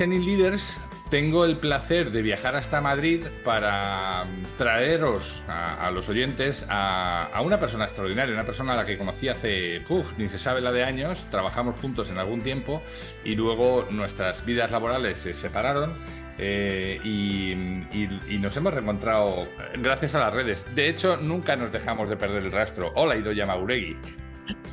Listening Leaders tengo el placer de viajar hasta Madrid para traeros a, a los oyentes a, a una persona extraordinaria, una persona a la que conocí hace, uf, ni se sabe la de años, trabajamos juntos en algún tiempo y luego nuestras vidas laborales se separaron eh, y, y- y nos hemos reencontrado gracias a las redes. De hecho, nunca nos dejamos de perder el rastro. Hola, Idoya Mauregui.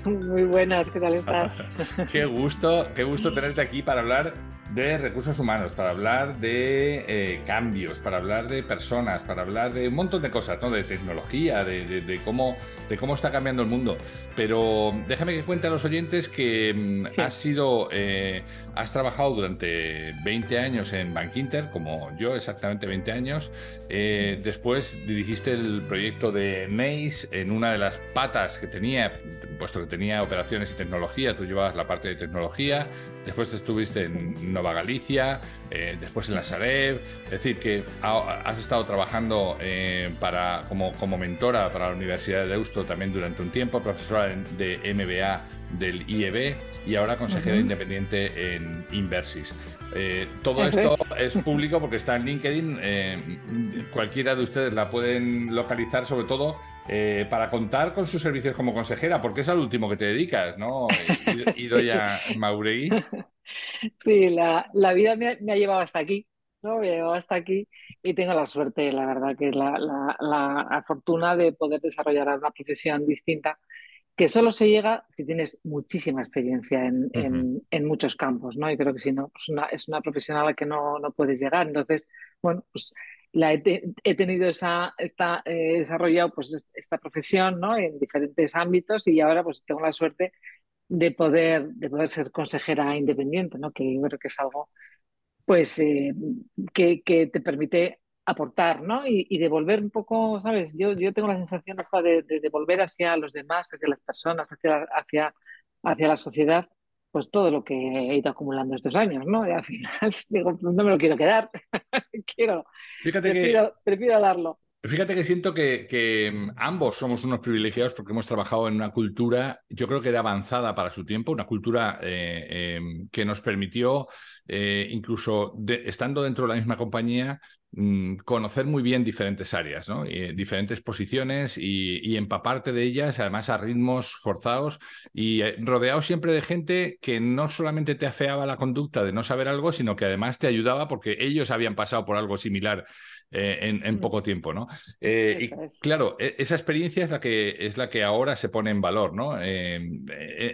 Muy buenas, ¿qué tal estás? Qué gusto, qué gusto tenerte aquí para hablar de recursos humanos, para hablar de eh, cambios, para hablar de personas, para hablar de un montón de cosas, ¿no? De tecnología, de, de- de cómo, de cómo está cambiando el mundo. Pero déjame que cuente a los oyentes que mm, Sí. has sido, eh, has trabajado durante 20 años en Bankinter, como yo, exactamente 20 años. Eh, después dirigiste el proyecto de NACE en una de las patas que tenía, puesto que tenía operaciones y tecnología, tú llevabas la parte de tecnología. Después estuviste en Nova Galicia, eh, después en la Sareb. Es decir, que ha- has estado trabajando eh, para, como, como mentora para la Universidad de Deusto también durante un tiempo, profesora de MBA del IEB y ahora consejera independiente en Inversis. Eh, todo Eso esto es. es. público porque está en LinkedIn. eh, cualquiera de ustedes la pueden localizar, sobre todo eh, para contar con sus servicios como consejera, porque es al último que te dedicas, ¿no? Ido- Idoia Mauregui. Sí, la, la vida me ha, me ha llevado hasta aquí, ¿no? Me ha llevado hasta aquí y tengo la suerte, la verdad, que la, la, la fortuna de poder desarrollar una profesión distinta que solo se llega si tienes muchísima experiencia en, en, en muchos campos, ¿no? Y creo que si no, pues una, es una profesión a la que no, no puedes llegar. Entonces, bueno, pues la he, te- he tenido esa, esta, he desarrollado pues es- esta profesión, ¿no? En diferentes ámbitos y ahora pues tengo la suerte de poder, de poder ser consejera independiente, ¿no? Que yo creo que es algo pues eh, que, que te permite aportar, ¿no? Y, y devolver un poco, ¿sabes? Yo, yo tengo la sensación esta de, de devolver hacia los demás, hacia las personas, hacia, hacia, hacia la sociedad, pues todo lo que he ido acumulando estos años, ¿no? Y al final digo, no me lo quiero quedar, quiero, Fíjate que, prefiero, prefiero darlo. Fíjate que siento que, que, mm, ambos somos unos privilegiados porque hemos trabajado en una cultura, yo creo que de avanzada para su tiempo, una cultura eh, eh, que nos permitió, eh, incluso de- estando dentro de la misma compañía, mm, conocer muy bien diferentes áreas, ¿no? Y, eh, diferentes posiciones y, y empaparte de ellas, además a ritmos forzados y eh, rodeado siempre de gente que no solamente te afeaba la conducta de no saber algo, sino que además te ayudaba porque ellos habían pasado por algo similar eh, en, en Mm. poco tiempo, ¿no? Eh, y es. claro, e- esa experiencia es la que es la que ahora se pone en valor, ¿no? Eh,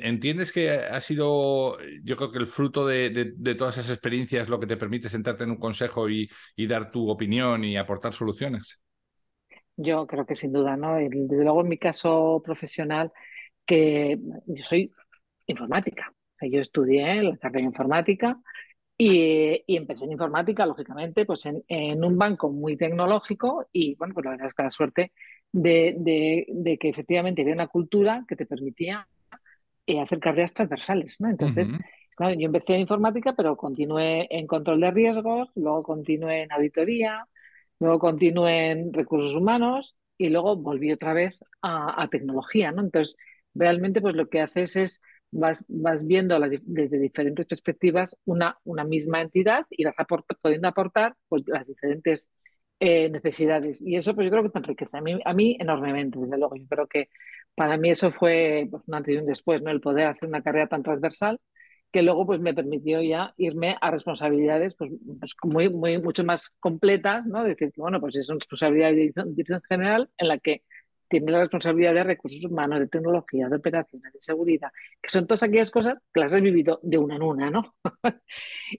¿Entiendes que ha sido, yo creo que el fruto de, de- de todas esas experiencias lo que te permite sentarte en un consejo y, y dar tu opinión y aportar soluciones? Yo creo que sin duda, ¿no? Desde luego en mi caso profesional, que yo soy informática. O sea, yo estudié la carrera de informática y, y empecé en informática, lógicamente, pues en, en un banco muy tecnológico y, bueno, pues la verdad es que la suerte de, de- de que efectivamente había una cultura que te permitía eh, hacer carreras transversales, ¿no? Entonces, claro, yo empecé en informática, pero continué en control de riesgos, luego continué en auditoría, luego continué en recursos humanos y luego volví otra vez a, a tecnología, ¿no? Entonces, realmente, pues lo que haces es vas, vas viendo desde diferentes perspectivas una, una misma entidad y vas aport- pudiendo aportar pues, las diferentes eh, necesidades. Y eso, pues yo creo que te enriquece. A mí, a mí enormemente, desde luego. Yo creo que para mí eso fue pues, un antes y un después, ¿no? El poder hacer una carrera tan transversal que luego pues me permitió ya irme a responsabilidades pues, pues muy, muy, mucho más completas, ¿no? Decir que, bueno, pues es una responsabilidad de dirección general en la que tiene la responsabilidad de recursos humanos, de tecnología, de operaciones, de seguridad, que son todas aquellas cosas que las has vivido de una en una, ¿no?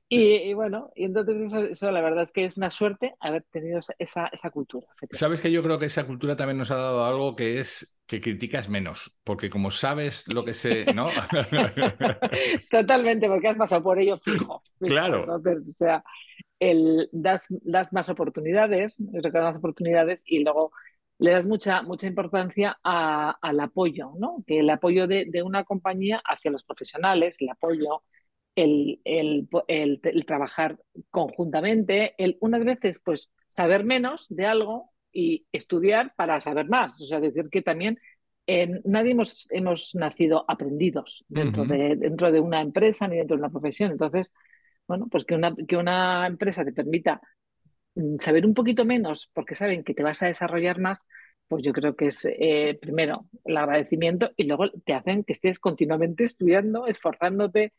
y, bueno, y entonces eso, la verdad es que es una suerte haber tenido esa, esa cultura. Sabes que yo creo que esa cultura también nos ha dado algo que es que criticas menos, porque como sabes lo que sé, ¿no? Totalmente, porque has pasado por ello fijo. claro. o sea, el, das, das más oportunidades, más oportunidades y luego le das mucha, mucha importancia al apoyo, ¿no? Que el apoyo de, una compañía hacia los profesionales, el apoyo, el, el, el, trabajar conjuntamente, el unas veces pues saber menos de algo y estudiar para saber más. O sea, decir que también nadie hemos, hemos nacido aprendidos dentro, de, dentro de una empresa ni dentro de una profesión. Entonces, bueno, pues que una, que una empresa te permita saber un poquito menos porque saben que te vas a desarrollar más, pues yo creo que es eh, primero el agradecimiento y luego te hacen que estés continuamente estudiando, esforzándote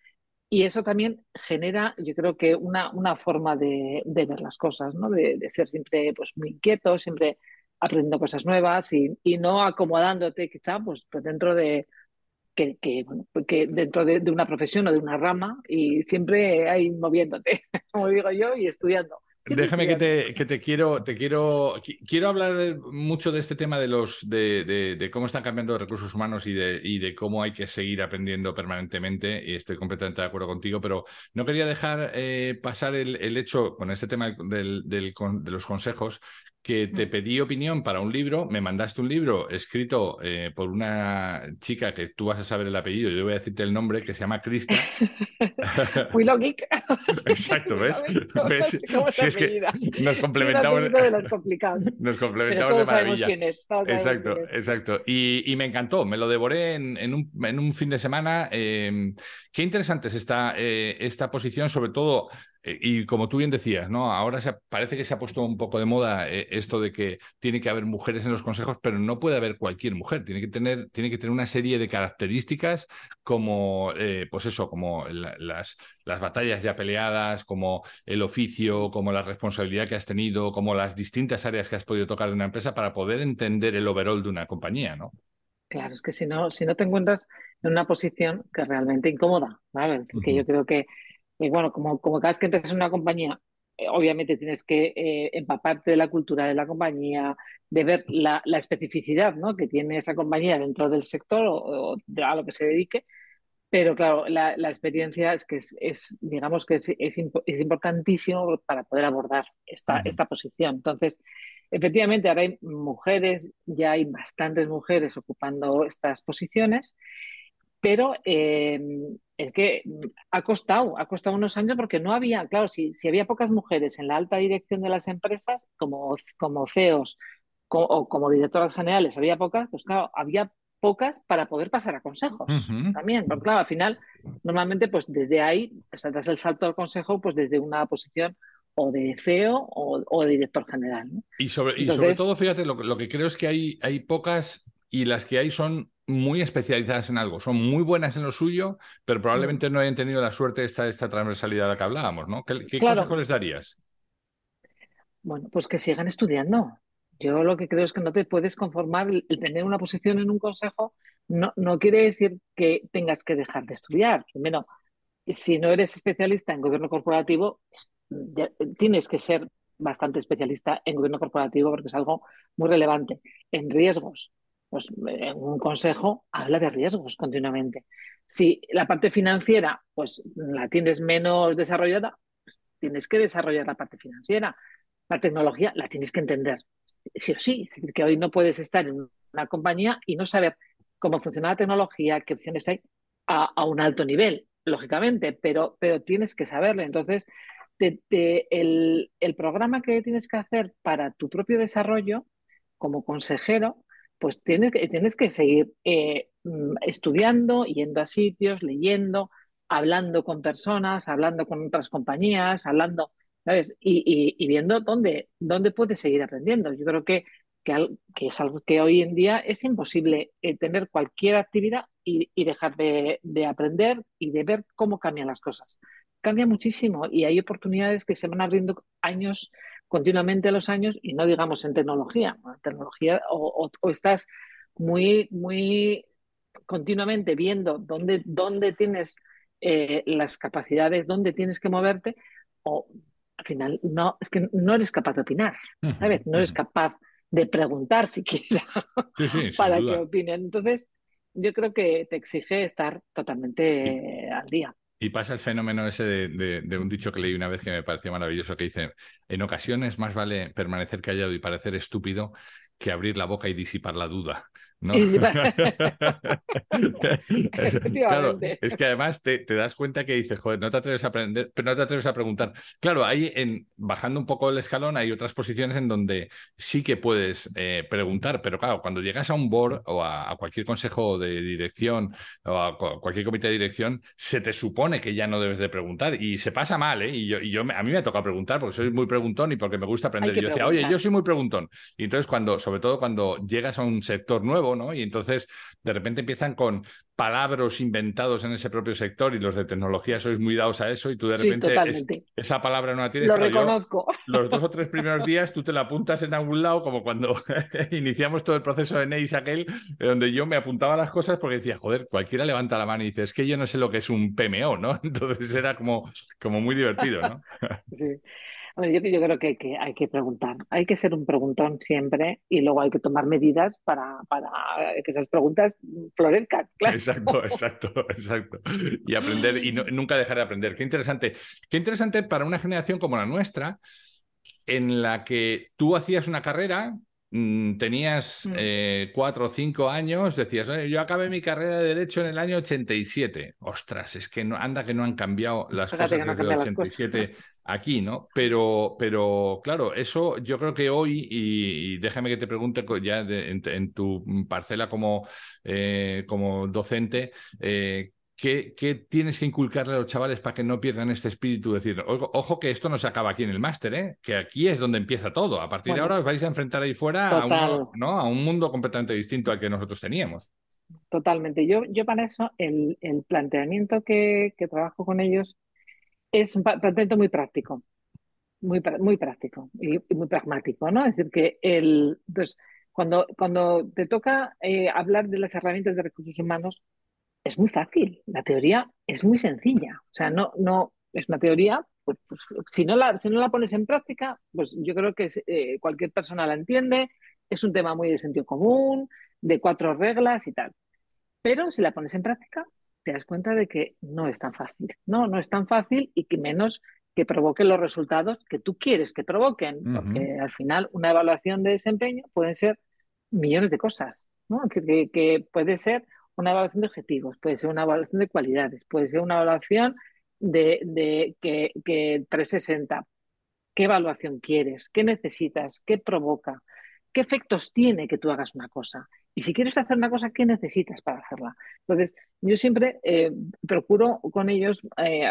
y eso también genera, yo creo que una, una forma de, ver las cosas, ¿no? De, ser siempre pues, muy inquieto, siempre aprendiendo cosas nuevas y, no acomodándote quizá pues, pues dentro de, que, que, bueno, que dentro de, una profesión o de una rama y siempre hay moviéndote, como digo yo, y estudiando. Déjame que te, que te quiero, te quiero, quiero hablar mucho de este tema de los de, de, cómo están cambiando los recursos humanos y de, y de cómo hay que seguir aprendiendo permanentemente, y estoy completamente de acuerdo contigo, pero no quería dejar eh, pasar el, el, hecho con este tema del, del, de los consejos que te pedí opinión para un libro, me mandaste un libro escrito eh, por una chica que tú vas a saber el apellido, yo voy a decirte el nombre, que se llama Krista. Willow Geek. Exacto, ¿ves? ¿Ves? Si es que nos complementamos. De los complicados. Nos complementamos de maravilla. exacto, exacto. Y, y, me encantó, me lo devoré en, en, un, en un, fin de semana. Eh, qué interesante es esta, eh, esta posición, sobre todo y como tú bien decías, ¿no? Ahora se, parece que se ha puesto un poco de moda eh, esto de que tiene que haber mujeres en los consejos, pero no puede haber cualquier mujer. Tiene que tener, tiene que tener una serie de características como, eh, pues eso, como las, las batallas ya peleadas, como el oficio, como la responsabilidad que has tenido, como las distintas áreas que has podido tocar de una empresa para poder entender el overall de una compañía, ¿no? Claro, es que si no, si no te encuentras en una posición que realmente incómoda, ¿vale? Que yo creo que y bueno, como, como cada vez que entras en una compañía, eh, obviamente tienes que eh, empaparte de la cultura de la compañía, de ver la, la especificidad ¿no? que tiene esa compañía dentro del sector o, a lo que se dedique. Pero claro, la, la experiencia es que es, digamos que es, es, importantísimo para poder abordar esta, esta posición. Entonces, efectivamente, ahora hay mujeres, ya hay bastantes mujeres ocupando estas posiciones pero eh, es que ha costado, ha costado unos años porque no había, claro, si, si había pocas mujeres en la alta dirección de las empresas, como, como CEOs o como directoras generales, había pocas, pues claro, había pocas para poder pasar a consejos también. Pero claro, al final, normalmente, pues desde ahí, o sea, das el salto al consejo, pues desde una posición o de CEO o, de director general. Y, sobre, y sobre todo, fíjate, lo, lo, que creo es que hay, hay pocas y las que hay son muy especializadas en algo, son muy buenas en lo suyo, pero probablemente mm. no hayan tenido la suerte de esta, esta transversalidad de la que hablábamos, ¿no? ¿Qué, qué consejo les darías? Bueno, pues que sigan estudiando. Yo lo que creo es que no te puedes conformar el tener una posición en un consejo no, no quiere decir que tengas que dejar de estudiar. Primero, si no eres especialista en gobierno corporativo, tienes que ser bastante especialista en gobierno corporativo porque es algo muy relevante. En riesgos, pues un consejo habla de riesgos continuamente. Si la parte financiera pues la tienes menos desarrollada, pues tienes que desarrollar la parte financiera. La tecnología la tienes que entender, sí o sí. Es decir, que hoy no puedes estar en una compañía y no saber cómo funciona la tecnología, qué opciones hay a, un alto nivel, lógicamente, pero, pero tienes que saberlo. Entonces, el, el programa que tienes que hacer para tu propio desarrollo como consejero pues tienes que, tienes que seguir eh, mm, estudiando, yendo a sitios, leyendo, hablando con personas, hablando con otras compañías, hablando, ¿sabes? Y, viendo dónde, dónde puedes seguir aprendiendo. Yo creo que, que, es algo que hoy en día es imposible eh, tener cualquier actividad y, dejar de, de, aprender y de ver cómo cambian las cosas. Cambia muchísimo y hay oportunidades que se van abriendo años continuamente los años y no digamos en tecnología, tecnología o, estás muy, muy continuamente viendo dónde, dónde tienes eh, las capacidades, dónde tienes que moverte, o al final no, es que no eres capaz de opinar, ¿sabes? No eres capaz de preguntar siquiera para que opinen. Entonces, yo creo que te exige estar totalmente al día. Y pasa el fenómeno ese de, un dicho que leí una vez que me pareció maravilloso, que dice, en ocasiones más vale permanecer callado y parecer estúpido que abrir la boca y disipar la duda. ¿No? claro, es que además te, das cuenta que dices, joder, no te atreves a aprender, pero no te atreves a preguntar. Claro, ahí en, bajando un poco el escalón hay otras posiciones en donde sí que puedes eh, preguntar, pero claro, cuando llegas a un board o a, cualquier consejo de dirección o a cualquier comité de dirección, se te supone que ya no debes de preguntar y se pasa mal, ¿eh? Y yo, y yo a mí me ha tocado preguntar porque soy muy preguntón y porque me gusta aprender. Y yo decía, oye, yo soy muy preguntón. Y entonces cuando, sobre todo cuando llegas a un sector nuevo, ¿no? Y entonces de repente empiezan con palabras inventados en ese propio sector y los de tecnología sois muy dados a eso y tú de repente esa palabra no la tienes. Lo reconozco. los dos o tres primeros días tú te la apuntas en algún lado, como cuando iniciamos todo el proceso de Neis aquel, donde yo me apuntaba las cosas porque decía, joder, cualquiera levanta la mano y dice, es que yo no sé lo que es un PMO, ¿no? Entonces era como, como muy divertido, ¿no? sí yo, creo que, hay que preguntar, hay que ser un preguntón siempre y luego hay que tomar medidas para, para que esas preguntas florezcan. Exacto, exacto, exacto. Y aprender y nunca dejar de aprender. Qué interesante. Qué interesante para una generación como la nuestra, en la que tú hacías una carrera tenías mm. eh, cuatro o cinco años, decías, yo acabé mi carrera de Derecho en el año 87. Ostras, es que no, anda que no han cambiado las cosas desde el 87 aquí, ¿no? Pero, pero claro, eso yo creo que hoy, y, déjame que te pregunte ya en, tu parcela como, eh, como docente, eh, ¿Qué, tienes que inculcarle a los chavales para que no pierdan este espíritu? Decir, ojo, que esto no se acaba aquí en el máster, ¿eh? que aquí es donde empieza todo. A partir de ahora os vais a enfrentar ahí fuera a, ¿no? a, un mundo completamente distinto al que nosotros teníamos. Totalmente. Yo, yo para eso, el, planteamiento que, trabajo con ellos es un planteamiento muy práctico, muy, muy práctico y, muy pragmático. ¿no? Es decir, que el, cuando, cuando te toca eh, hablar de las herramientas de recursos humanos, es muy fácil. La teoría es muy sencilla. O sea, no, no es una teoría, pues, pues si, no la, si no la pones en práctica, pues yo creo que eh, cualquier persona la entiende. Es un tema muy de sentido común, de cuatro reglas y tal. Pero si la pones en práctica, te das cuenta de que no es tan fácil. No, no es tan fácil y que menos que provoquen los resultados que tú quieres que provoquen. Porque al final una evaluación de desempeño pueden ser millones de cosas. ¿no? Que, que puede ser una evaluación de objetivos, puede ser una evaluación de cualidades, puede ser una evaluación de, que, que 360. ¿Qué evaluación quieres? ¿Qué necesitas? ¿Qué provoca? ¿Qué efectos tiene que tú hagas una cosa? Y si quieres hacer una cosa, ¿qué necesitas para hacerla? Entonces, yo siempre eh, procuro con ellos eh,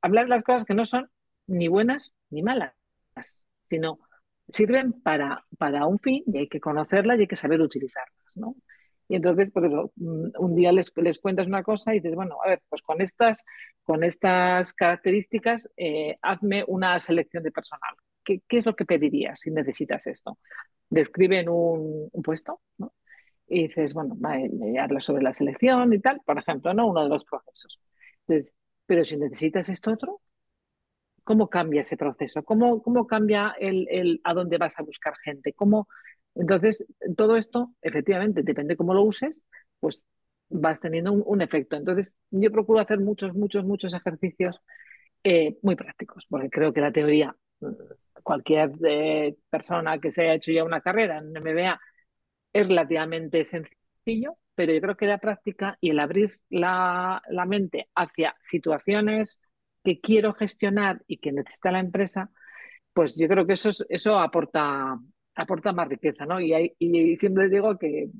hablar de las cosas que no son ni buenas ni malas, sino sirven para, para un fin y hay que conocerlas y hay que saber utilizarlas. ¿no? Y entonces, por eso, mm, un día les, les cuentas una cosa y dices, bueno, a ver, pues con estas, con estas características, eh, hazme una selección de personal. ¿Qué, ¿Qué, es lo que pedirías si necesitas esto? Describen un, puesto. Y dices, bueno, habla sobre la selección y tal, por ejemplo, ¿no? Uno de los procesos. Entonces, pero si necesitas esto otro, ¿cómo cambia ese proceso? ¿Cómo, cómo cambia el, el, a dónde vas a buscar gente? ¿Cómo, entonces, todo esto, efectivamente, depende cómo lo uses, pues vas teniendo un, efecto. Entonces, yo procuro hacer muchos, muchos, muchos ejercicios eh, muy prácticos, porque creo que la teoría, cualquier eh, persona que se haya hecho ya una carrera en MBA es relativamente sencillo, pero yo creo que la práctica y el abrir la, la mente hacia situaciones que quiero gestionar y que necesita la empresa, pues yo creo que eso, eso aporta, aporta más riqueza, ¿no? Y, hay, y siempre les digo que,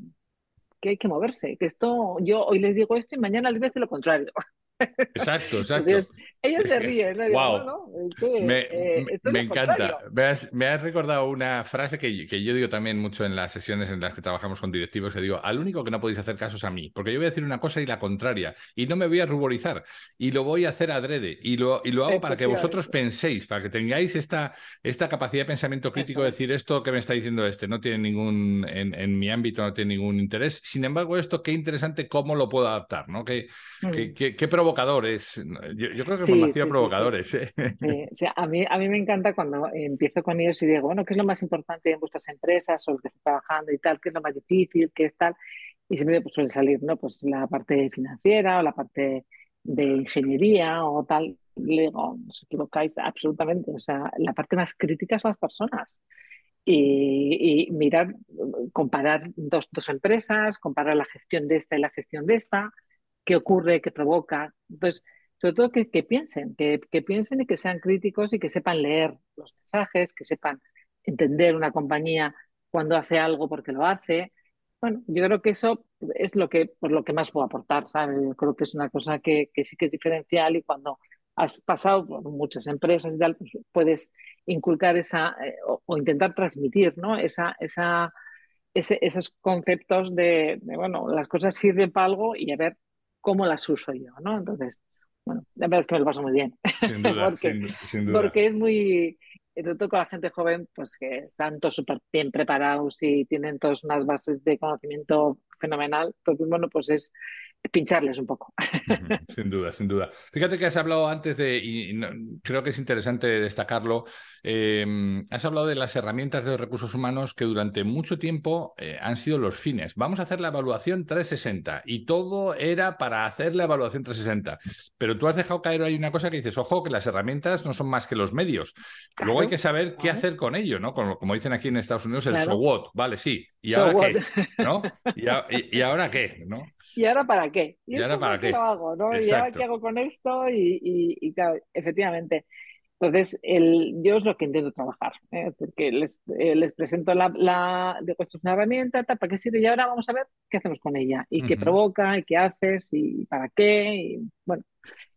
que, hay que moverse, que esto, yo hoy les digo esto y mañana les voy a decir lo contrario. Exacto, exacto. ellos se ríen. wow. me, encanta. Me has, recordado una frase que, que, yo digo también mucho en las sesiones en las que trabajamos con directivos, que digo, al único que no podéis hacer caso es a mí, porque yo voy a decir una cosa y la contraria, y no me voy a ruborizar, y lo voy a hacer adrede, y lo, y lo hago para que vosotros penséis, para que tengáis esta, esta capacidad de pensamiento crítico, de decir esto que me está diciendo este, no tiene ningún, en, en, mi ámbito no tiene ningún interés. Sin embargo, esto qué interesante, cómo lo puedo adaptar, ¿no? Qué, mm. qué, qué, provocadores. Yo, creo que sí, hemos nacido provocadores. ¿eh? a, mí, a mí me encanta cuando empiezo con ellos y digo, bueno, ¿qué es lo más importante en vuestras empresas o lo que está trabajando y tal? ¿Qué es lo más difícil? ¿Qué es tal? Y siempre pues, suele salir, ¿no? Pues la parte financiera o la parte de ingeniería o tal. Le digo, no os equivocáis absolutamente. O sea, la parte más crítica son las personas y, mirar, comparar dos, dos, empresas, comparar la gestión de esta y la gestión de esta, qué ocurre, qué provoca. Entonces, sobre todo que, piensen, que, piensen y que sean críticos y que sepan leer los mensajes, que sepan entender una compañía cuando hace algo porque lo hace. Bueno, yo creo que eso es lo que, por lo que más puedo aportar, ¿sabes? Yo creo que es una cosa que, sí que es diferencial y cuando has pasado por muchas empresas y tal, pues puedes inculcar esa eh, o, intentar transmitir ¿no? esa, esos conceptos de, bueno, las cosas sirven para algo y a ver cómo las uso yo, ¿no? Entonces, bueno, la verdad es que me lo paso muy bien. Sin duda, porque, sin, duda. porque es muy, sobre todo con la gente joven, pues que están todos súper bien preparados y tienen todas unas bases de conocimiento fenomenal. Entonces, bueno, pues es, pincharles un poco. Sin duda, sin duda. Fíjate que has hablado antes de, y creo que es interesante destacarlo, em, has hablado de las herramientas de recursos humanos que durante mucho tiempo eh, han sido los fines. Vamos a hacer la evaluación 360 y todo era para hacer la evaluación 360. Pero tú has dejado caer ahí una cosa que dices, ojo, que las herramientas no son más que los medios. Luego hay que saber qué hacer con ello, ¿no? Como, como, dicen aquí en Estados Unidos, el so what, vale, sí. ¿Y ahora qué? ¿No? ¿Y, ahora qué? ¿No? ¿Y ahora para qué? ¿Y, ahora para qué? lo hago? ¿no? ¿Y ahora qué hago con esto? Y, claro, efectivamente. Entonces, el, yo es lo que intento trabajar, ¿eh? porque les, eh, les presento la, la de una herramienta, ¿para qué sirve? Y ahora vamos a ver qué hacemos con ella, y qué provoca, y qué haces, y para qué, y bueno.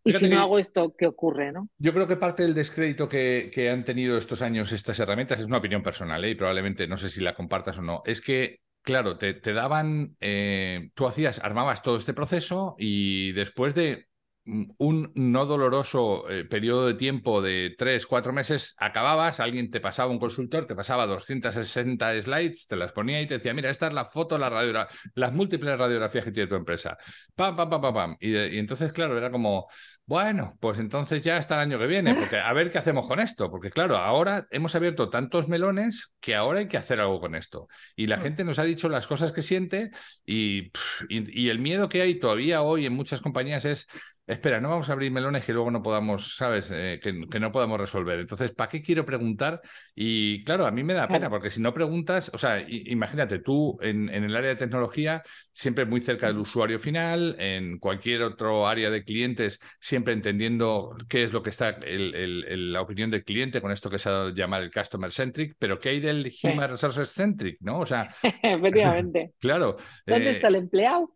Y si no hago esto, ¿qué ocurre? ¿no? Yo creo que parte del descrédito que, que han tenido estos años estas herramientas es una opinión personal, ¿eh? y probablemente no sé si la compartas o no. Es que claro, te, daban, eh, tú hacías, armabas todo este proceso y después de un no doloroso eh, periodo de tiempo de tres, cuatro meses, acababas, alguien te pasaba un consultor, te pasaba 260 slides, te las ponía y te decía, mira, esta es la foto, la radiografía, las múltiples radiografías que tiene tu empresa. Pam, pam, pam, pam, pam. Y, y, entonces, claro, era como, bueno, pues entonces ya hasta el año que viene, porque a ver qué hacemos con esto, porque claro, ahora hemos abierto tantos melones que ahora hay que hacer algo con esto. Y la mm. gente nos ha dicho las cosas que siente y, y, y el miedo que hay todavía hoy en muchas compañías es espera, no vamos a abrir melones que luego no podamos, ¿sabes? Eh, que, no podamos resolver. Entonces, ¿para qué quiero preguntar? Y claro, a mí me da pena, porque si no preguntas, o sea, imagínate, tú en, el área de tecnología, siempre muy cerca del usuario final, en cualquier otro área de clientes, siempre entendiendo qué es lo que está, la opinión del cliente con esto que se ha llamado el customer centric, pero ¿qué hay del human resources centric? ¿no? O sea, efectivamente. claro. ¿Dónde eh, está el empleado?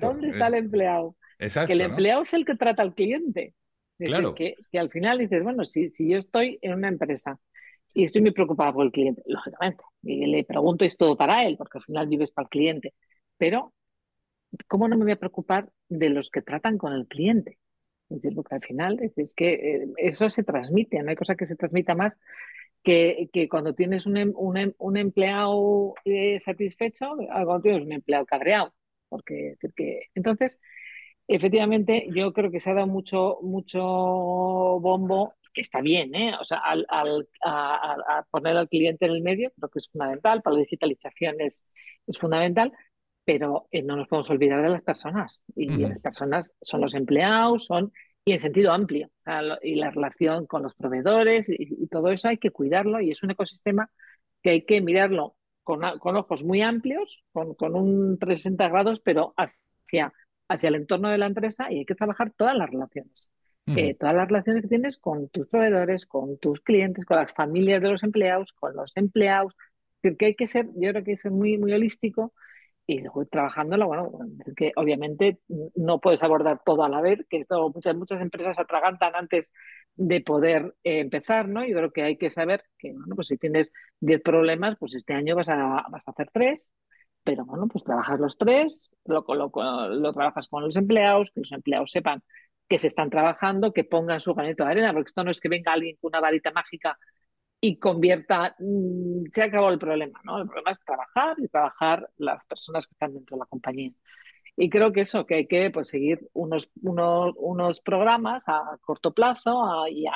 ¿Dónde está el empleado? Que el empleado es el que trata al cliente. claro. que, al final dices, bueno, si, si yo estoy en una empresa y estoy muy preocupada por el cliente, lógicamente, y le pregunto, es todo para él, porque al final vives para el cliente, pero ¿cómo no me voy a preocupar de los que tratan con el cliente? Es decir, porque al final es, que eh, eso se transmite, no hay cosa que se transmita más que, que cuando tienes un, em, un, em, un empleado eh, satisfecho, cuando tienes un empleado cabreado. Porque, porque entonces efectivamente, yo creo que se ha dado mucho, mucho bombo, que está bien, ¿eh? O sea, al, a, poner al cliente en el medio, creo que es fundamental, para la digitalización es, es fundamental, pero eh, no nos podemos olvidar de las personas. Y las personas son los empleados, son, y en sentido amplio, y la relación con los proveedores, y, todo eso hay que cuidarlo, y es un ecosistema que hay que mirarlo con, con ojos muy amplios, con, con un 360 grados, pero hacia hacia el entorno de la empresa y hay que trabajar todas las relaciones. Eh, todas las relaciones que tienes con tus proveedores, con tus clientes, con las familias de los empleados, con los empleados. Que hay que ser, yo creo que hay que ser muy, muy holístico y luego trabajándolo, bueno, que obviamente no puedes abordar todo a la vez, que muchas, muchas empresas atragantan antes de poder eh, empezar, ¿no? Yo creo que hay que saber que, bueno, pues si tienes 10 problemas, pues este año vas a, vas a hacer tres, pero bueno, pues trabajas los tres, lo, trabajas con los empleados, que los empleados sepan que se están trabajando, que pongan su granito de arena, porque esto no es que venga alguien con una varita mágica y convierta, mm, se acabó el problema, ¿no? El problema es trabajar y trabajar las personas que están dentro de la compañía. Y creo que eso, que hay que pues, seguir unos, unos, unos programas a corto plazo y, a,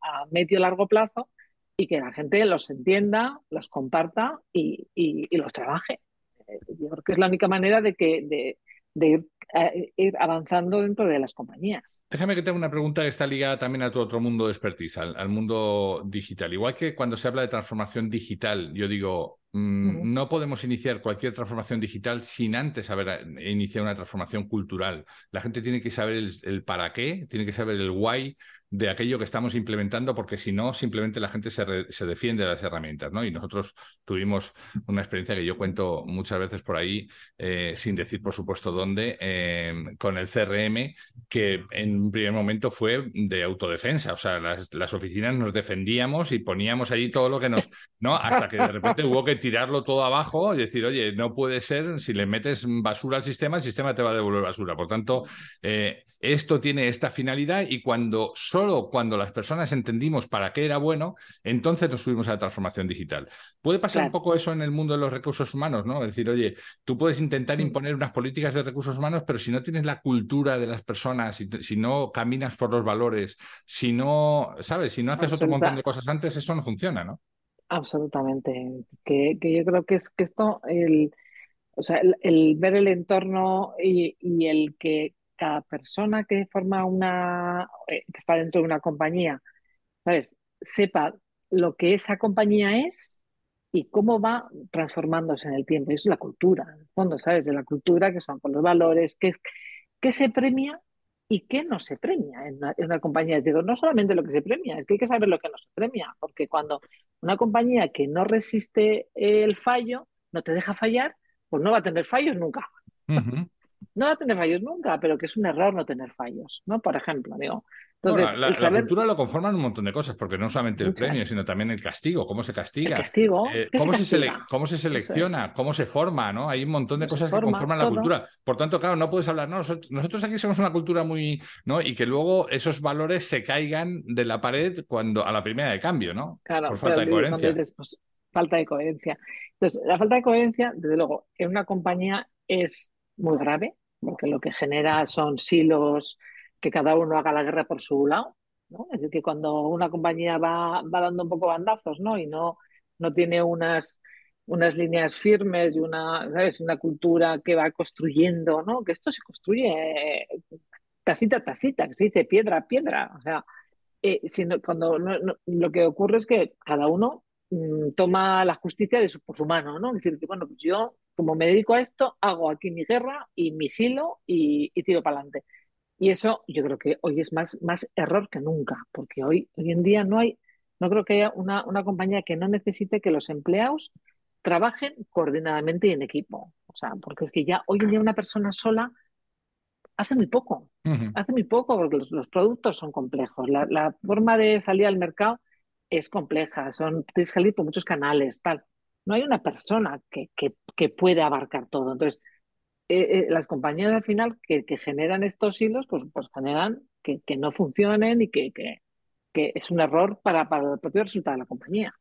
a, medio largo plazo y que la gente los entienda, los comparta y, y, los trabaje. Eh, yo creo que es la única manera de que, de, de ir, avanzando dentro de las compañías. Déjame que te haga una pregunta que está ligada también a tu otro mundo de expertise, al, mundo digital. Igual que cuando se habla de transformación digital, yo digo, mm, no podemos iniciar cualquier transformación digital sin antes haber eh, iniciado una transformación cultural. La gente tiene que saber el, el para qué, tiene que saber el why, de aquello que estamos implementando, porque si no, simplemente la gente se, se, defiende de las herramientas, ¿no? Y nosotros tuvimos una experiencia que yo cuento muchas veces por ahí, eh, sin decir por supuesto dónde, em, con el CRM, que en un primer momento fue de autodefensa, o sea, las, las, oficinas nos defendíamos y poníamos allí todo lo que nos, ¿no? Hasta que de repente hubo que tirarlo todo abajo y decir, oye, no puede ser, si le metes basura al sistema, el sistema te va a devolver basura. Por tanto, eh, esto tiene esta finalidad y cuando solo cuando las personas entendimos para qué era bueno, entonces nos subimos a la transformación digital. Puede pasar un poco eso en el mundo de los recursos humanos, ¿no? Es decir, oye, tú puedes intentar imponer unas políticas de recursos humanos, pero si no tienes la cultura de las personas, si, si no caminas por los valores, si no, ¿sabes? Si no haces otro montón de cosas antes, eso no funciona, ¿no? Absolutamente. Que, yo creo que es que esto, el, o sea, el, ver el entorno y, y el que cada persona que forma una, eh, que está dentro de una compañía, ¿sabes? Sepa lo que esa compañía es y cómo va transformándose en el tiempo. eso es la cultura, en el fondo, ¿sabes? De la cultura, que son con los valores, qué, qué se premia y qué no se premia en una, compañía. Digo, no solamente lo que se premia, es que hay que saber lo que no se premia, porque cuando una compañía que no resiste el fallo, no te deja fallar, pues no va a tener fallos nunca no va a tener fallos nunca, pero que es un error no tener fallos, ¿no? Por ejemplo, digo. Entonces, la, cultura lo conforman un montón de cosas, porque no solamente el premio, sino también el castigo, cómo se castiga. El castigo. Eh, cómo, se, cómo, se selecciona, cómo se forma, ¿no? Hay un montón de cosas que conforman la cultura. Por tanto, claro, no puedes hablar, no, nosotros, aquí somos una cultura muy, ¿no? Y que luego esos valores se caigan de la pared cuando a la primera de cambio, ¿no? Claro, por falta de coherencia. Pues, falta de coherencia. Entonces, la falta de coherencia, desde luego, en una compañía es muy grave, porque lo que genera son silos que cada uno haga la guerra por su lado. Es decir, que cuando una compañía va, va dando un poco bandazos ¿no? y no, no tiene unas, unas líneas firmes y una, ¿sabes? una cultura que va construyendo, ¿no? que esto se construye tacita a tacita, que se dice piedra a piedra. O sea, eh, cuando lo que ocurre es que cada uno mm, toma la justicia de su, por su mano, ¿no? Es decir, que bueno, pues yo como me dedico a esto, hago aquí mi guerra y mi silo y, tiro para adelante. Y eso yo creo que hoy es más, más error que nunca, porque hoy, hoy en día no hay, no creo que haya una, una compañía que no necesite que los empleados trabajen coordinadamente y en equipo. O sea, porque es que ya hoy en día una persona sola hace muy poco, hace muy poco porque los, productos son complejos. La, la, forma de salir al mercado es compleja, son, tienes que salir por muchos canales, tal no hay una persona que, que, puede abarcar todo. Entonces, eh, eh, las compañías al final que, que, generan estos hilos, pues, pues generan que, no funcionen y que, que, es un error para, para el propio resultado de la compañía.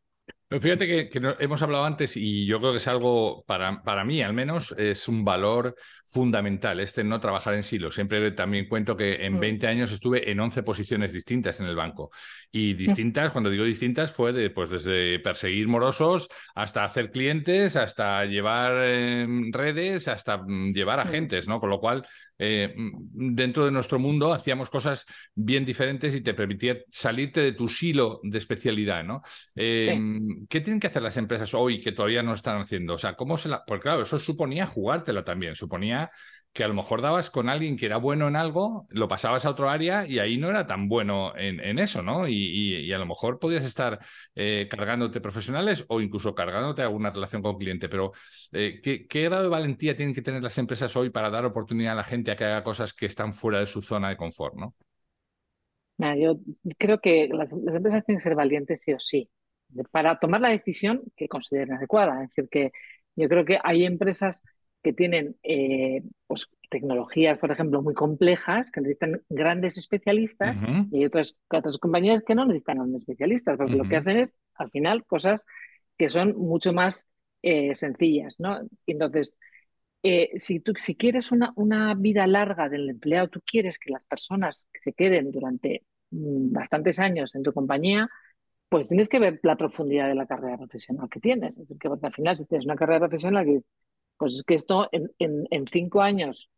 Fíjate que, hemos hablado antes y yo creo que es algo, para, para mí al menos, es un valor fundamental, este no trabajar en silo. Siempre también cuento que en 20 mm. años estuve en 11 posiciones distintas en el banco. Y distintas, cuando digo distintas, fue de, pues desde perseguir morosos hasta hacer clientes, hasta llevar em, redes, hasta mm, llevar mm. agentes, ¿no? Con lo cual, eh, dentro de nuestro mundo hacíamos cosas bien diferentes y te permitía salirte de tu silo de especialidad, ¿no? Em, ¿Qué tienen que hacer las empresas hoy que todavía no están haciendo? O sea, ¿cómo se la...? Porque claro, eso suponía jugártela también, suponía que a lo mejor dabas con alguien que era bueno en algo, lo pasabas a otro área y ahí no era tan bueno en, eso, ¿no? Y, a lo mejor podías estar eh, cargándote profesionales o incluso cargándote alguna relación con cliente. Pero, eh, ¿qué, grado de valentía tienen que tener las empresas hoy para dar oportunidad a la gente a que haga cosas que están fuera de su zona de confort, ¿no? yo creo que las, empresas tienen que ser valientes sí o sí para tomar la decisión que consideren adecuada. Es decir, que yo creo que hay empresas que tienen eh, pues, tecnologías, por ejemplo, muy complejas, que necesitan grandes especialistas, y hay otras, otras compañías que no necesitan grandes especialistas, porque lo que hacen es, al final, cosas que son mucho más eh, sencillas, ¿no? Entonces, eh, si tú si quieres una, una vida larga del empleado, tú quieres que las personas que se queden durante mm, bastantes años en tu compañía, pues tienes que ver la profundidad de la carrera profesional que tienes. Es decir, que al final, si tienes una carrera profesional que pues es que esto en, cinco años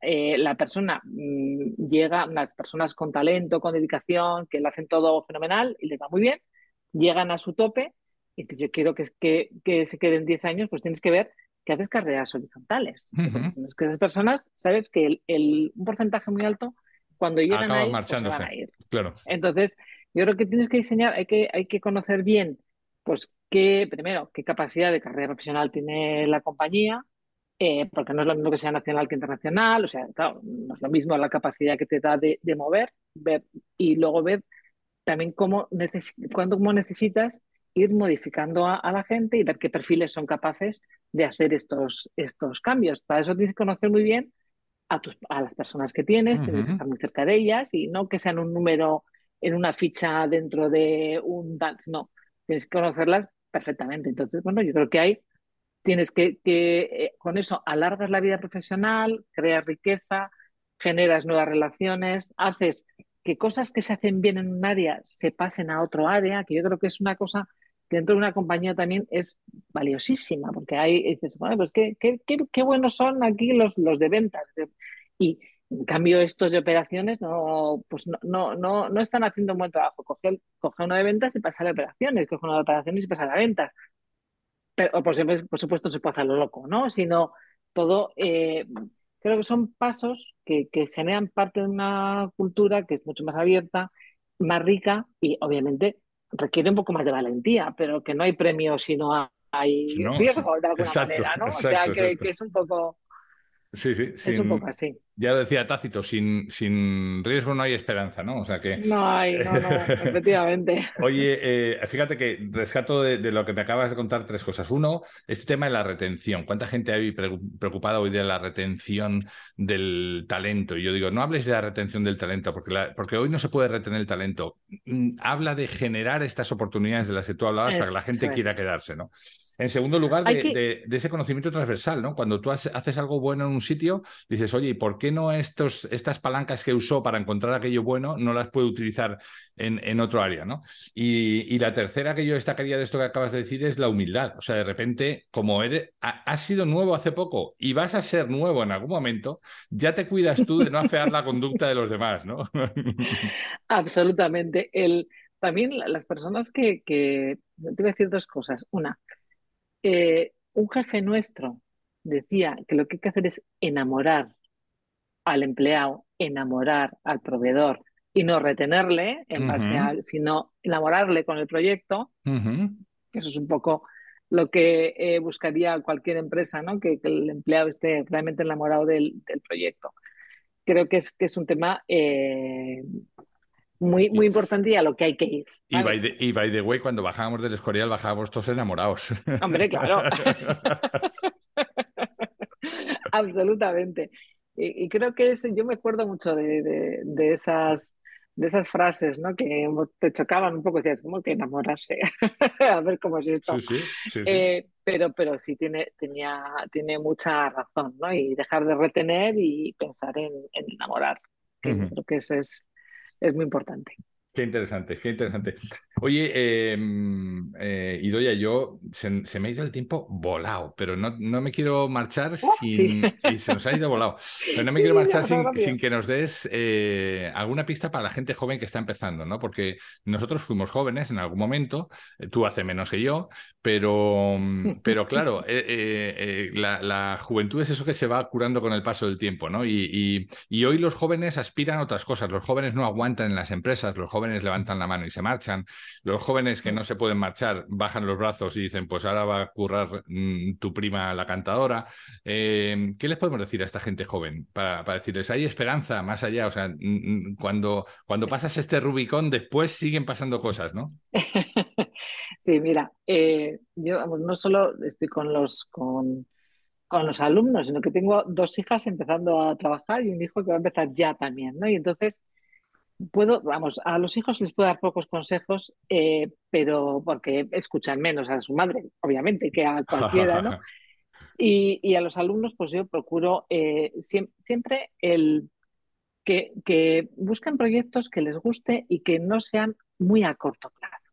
eh, la persona mm, llega, las personas con talento, con dedicación, que lo hacen todo fenomenal y les va muy bien, llegan a su tope y yo quiero que, que, que se queden 10 años, pues tienes que ver que haces carreras horizontales. Es que esas personas, sabes que el, un porcentaje muy alto, cuando llegan ahí, pues van a ir. Claro. Entonces, yo creo que tienes que diseñar, hay que, hay que conocer bien pues qué, primero, qué capacidad de carrera profesional tiene la compañía, eh, porque no es lo mismo que sea nacional que internacional, o sea, claro, no es lo mismo la capacidad que te da de, mover, ver y luego ver también cómo, cómo necesitas ir modificando a, la gente y ver qué perfiles son capaces de hacer estos, estos cambios. Para eso tienes que conocer muy bien a, tus, a las personas que tienes, tienes que estar muy cerca de ellas y no que sean un número en una ficha dentro de un dance, no tienes que conocerlas perfectamente. Entonces, bueno, yo creo que hay, tienes que, que eh, con eso alargas la vida profesional, creas riqueza, generas nuevas relaciones, haces que cosas que se hacen bien en un área se pasen a otro área, que yo creo que es una cosa que dentro de una compañía también es valiosísima, porque hay, dices, bueno, pues qué, qué, qué, buenos son aquí los, los de ventas. Y en cambio, estos de operaciones no, pues no, no, no, no están haciendo un buen trabajo. Coge, coge uno de ventas y pasa a operaciones, coge uno de operaciones y pasa a ventas. Pero, por, por supuesto, se puede hacer lo loco, ¿no? Sino todo, eh, creo que son pasos que, que generan parte de una cultura que es mucho más abierta, más rica y obviamente requiere un poco más de valentía, pero que no hay premio si no hay riesgo de alguna manera, ¿no? o sea, que, que, es un poco... Sí, sí, es un poco así ya decía Tácito, sin, sin riesgo no hay esperanza, ¿no? O sea que... No hay, no, no, efectivamente. Oye, eh, fíjate que rescato de, lo que me acabas de contar tres cosas. Uno, este tema de la retención. ¿Cuánta gente hay preocupada hoy de la retención del talento? Y yo digo, no hables de la retención del talento, porque, porque hoy no se puede retener el talento. Mm, habla de generar estas oportunidades de las que tú hablabas para que la gente quiera quedarse, ¿no? En segundo lugar, de, ese conocimiento transversal, ¿no? Cuando tú haces algo bueno en un sitio, dices, oye, ¿y por qué no estos, estas palancas que usó para encontrar aquello bueno no las puede utilizar en, en otro área, ¿no? Y, la tercera que yo destacaría de esto que acabas de decir es la humildad. O sea, de repente, como eres, has sido nuevo hace poco y vas a ser nuevo en algún momento, ya te cuidas tú de no afear la conducta de los demás, ¿no? Absolutamente. El, también las personas que, que, te voy a decir dos cosas. Una, eh, un jefe nuestro decía que lo que hay que hacer es enamorar al empleado, enamorar al proveedor y no retenerle en base a, sino enamorarle con el proyecto. Eso es un poco lo que eh, buscaría cualquier empresa, ¿no? Que, el empleado esté realmente enamorado del, proyecto. Creo que es, que es un tema eh, muy, muy importante y a lo que hay que ir. Y by, the, way, cuando bajábamos del Escorial, bajábamos todos enamorados. Hombre, claro. Absolutamente. Y, creo que yo me acuerdo mucho de, de, esas de esas frases, ¿no? Que te chocaban un poco, decías, ¿cómo que enamorarse? a ver cómo es esto. Sí, sí, eh, pero, pero sí tiene, tenía, tiene mucha razón, ¿no? Y dejar de retener y pensar en, enamorar. Creo que eso es, es muy importante. Qué interesante, qué interesante. Oye, em, eh, Idoya, yo se, me ha ido el tiempo volado, pero no, no me quiero marchar Oh, sin. sí. Y se nos ha ido volado. Pero no me Sí, quiero ha marchar sin, sin que nos des eh, alguna pista para la gente joven que está empezando, ¿no? Porque nosotros fuimos jóvenes en algún momento, eh, tú hace menos que yo, pero, mm, pero claro, eh, la, la juventud es eso que se va curando con el paso del tiempo, ¿no? Y, y- y hoy los jóvenes aspiran a otras cosas. Los jóvenes no aguantan en las empresas, los jóvenes levantan la mano y se marchan. Los jóvenes que no se pueden marchar bajan los brazos y dicen, pues ahora va a currar mm, tu prima la cantadora. Eh, ¿qué les podemos decir a esta gente joven para, para decirles, hay esperanza más allá? O sea, mm, mm, cuando, cuando pasas este Rubicón, después siguen pasando cosas, ¿no? Sí, mira, eh, yo no solo estoy con los, con, con los alumnos, sino que tengo dos hijas empezando a trabajar y un hijo que va a empezar ya también, ¿no? Y entonces puedo, vamos, a los hijos les puedo dar pocos consejos, eh, pero porque escuchan menos a su madre, obviamente, que a cualquiera, ¿no? Y, y a los alumnos, pues yo procuro eh, siem- siempre el que, que busquen proyectos que les guste y que no sean muy a corto plazo.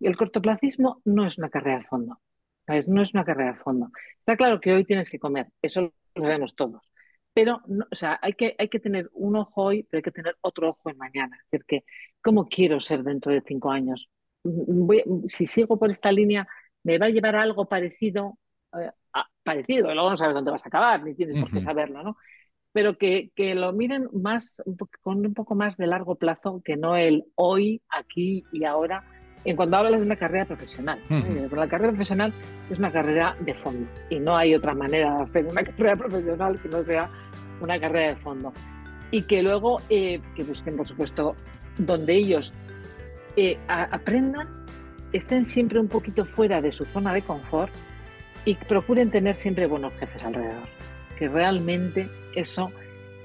El cortoplacismo no es una carrera de fondo, ¿sabes? No es una carrera de fondo. Está claro que hoy tienes que comer, eso lo sabemos todos. Pero, no, o sea, hay que, hay que tener un ojo hoy, pero hay que tener otro ojo en mañana. Es decir, que, ¿cómo quiero ser dentro de cinco años? Voy- si sigo por esta línea, ¿me va a llevar a algo parecido? eh, a- parecido, luego no sabes dónde vas a acabar, ni tienes por qué saberlo, ¿no? Pero que, que lo miren más, con un poco más de largo plazo que no el hoy, aquí y ahora, en cuanto hablas de una carrera profesional. La carrera profesional es una carrera de fondo y no hay otra manera de hacer una carrera profesional que no sea una carrera de fondo. Y que luego eh, que busquen, por supuesto, donde ellos eh, aprendan, estén siempre un poquito fuera de su zona de confort y procuren tener siempre buenos jefes alrededor. Que realmente eso,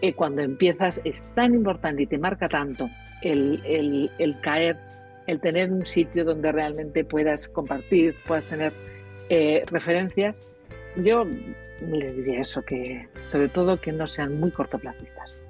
eh, cuando empiezas, es tan importante y te marca tanto el, el- el caer, el tener un sitio donde realmente puedas compartir, puedas tener eh, referencias. Yo les diría eso, que sobre todo que no sean muy cortoplacistas,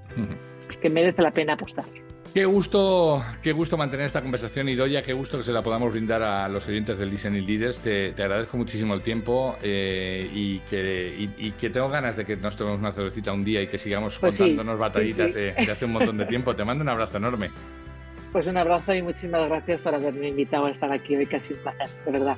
que merece la pena apostar. Qué gusto, qué gusto mantener esta conversación, Idoya, qué gusto que se la podamos brindar a los oyentes del Listening Leaders. Te, te agradezco muchísimo el tiempo eh, y, que, y- y que tengo ganas de que nos tomemos una cervecita un día y que sigamos Pues sí, contándonos batallitas sí, sí. De, de hace un montón de tiempo. Te mando un abrazo enorme. Pues un abrazo y muchísimas gracias por haberme invitado a estar aquí hoy, casi un placer, de verdad.